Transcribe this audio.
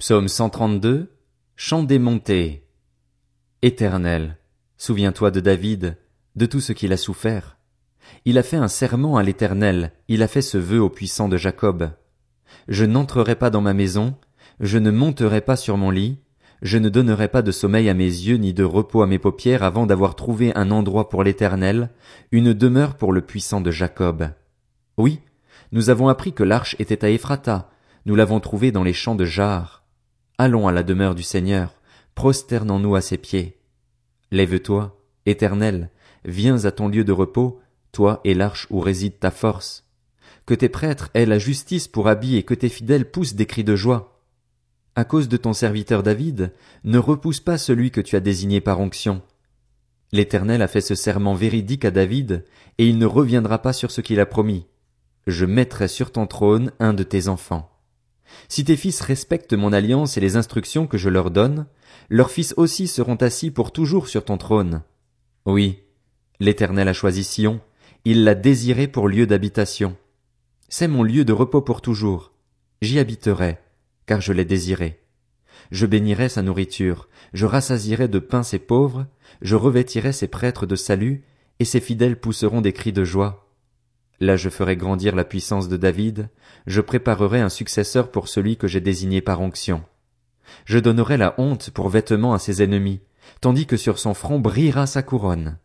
Psaume 132, Chant des montées. Éternel, souviens-toi de David, de tout ce qu'il a souffert. Il a fait un serment à l'Éternel, il a fait ce vœu au puissant de Jacob. Je n'entrerai pas dans ma maison, je ne monterai pas sur mon lit, je ne donnerai pas de sommeil à mes yeux ni de repos à mes paupières avant d'avoir trouvé un endroit pour l'Éternel, une demeure pour le puissant de Jacob. Oui, nous avons appris que l'arche était à Ephrata, nous l'avons trouvée dans les champs de Jar. Allons à la demeure du Seigneur, prosternons-nous à ses pieds. Lève-toi, Éternel, viens à ton lieu de repos, toi et l'arche où réside ta force. Que tes prêtres aient la justice pour habit et que tes fidèles poussent des cris de joie. À cause de ton serviteur David, ne repousse pas celui que tu as désigné par onction. L'Éternel a fait ce serment véridique à David, et il ne reviendra pas sur ce qu'il a promis. Je mettrai sur ton trône un de tes enfants. Si tes fils respectent mon alliance et les instructions que je leur donne, leurs fils aussi seront assis pour toujours sur ton trône. Oui, l'Éternel a choisi Sion, il l'a désiré pour lieu d'habitation. C'est mon lieu de repos pour toujours. J'y habiterai, car je l'ai désiré. Je bénirai sa nourriture, je rassasierai de pain ses pauvres, je revêtirai ses prêtres de salut, et ses fidèles pousseront des cris de joie. Là je ferai grandir la puissance de David, je préparerai un successeur pour celui que j'ai désigné par onction. Je donnerai la honte pour vêtement à ses ennemis, tandis que sur son front brillera sa couronne.